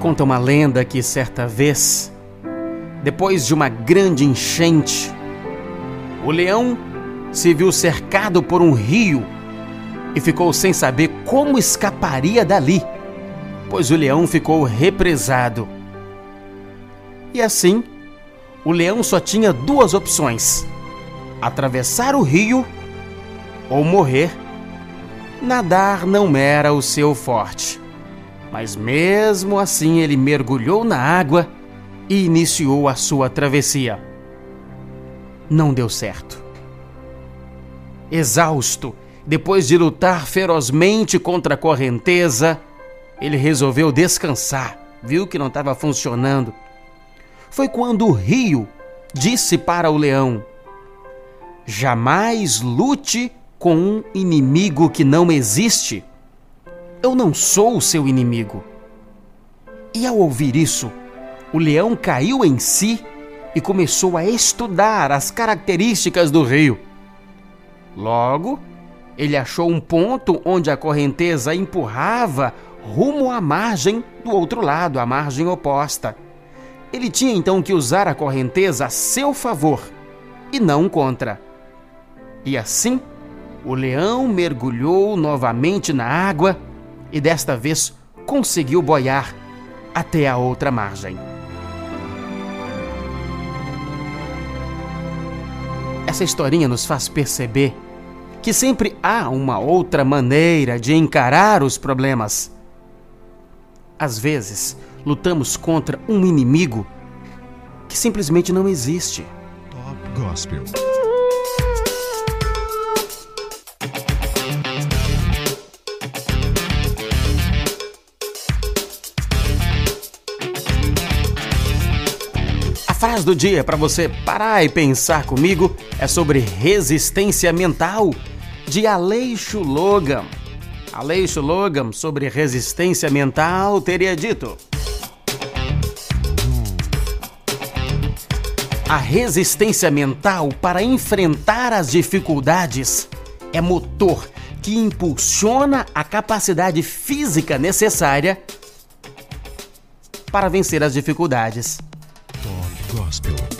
Conta uma lenda que certa vez, depois de uma grande enchente, o leão se viu cercado por um rio e ficou sem saber como escaparia dali, pois o leão ficou represado. E assim, o leão só tinha duas opções: atravessar o rio ou morrer. Nadar não era o seu forte, mas mesmo assim ele mergulhou na água e iniciou a sua travessia. Não deu certo. Exausto, depois de lutar ferozmente contra a correnteza, ele resolveu descansar. Viu que não estava funcionando. Foi quando o rio disse para o leão: Jamais lute com um inimigo que não existe. Eu não sou o seu inimigo. E ao ouvir isso, o leão caiu em si e começou a estudar as características do rio. Logo, ele achou um ponto onde a correnteza empurrava rumo à margem do outro lado, à margem oposta. Ele tinha então que usar a correnteza a seu favor e não contra. E assim, o leão mergulhou novamente na água e desta vez conseguiu boiar até a outra margem. Essa historinha nos faz perceber que sempre há uma outra maneira de encarar os problemas. Às vezes, lutamos contra um inimigo que simplesmente não existe. Top Gospel. Frase do dia para você parar e pensar comigo é sobre resistência mental de Aleixo Logan. Aleixo Logan, sobre resistência mental, teria dito: A resistência mental para enfrentar as dificuldades é motor que impulsiona a capacidade física necessária para vencer as dificuldades. gospel.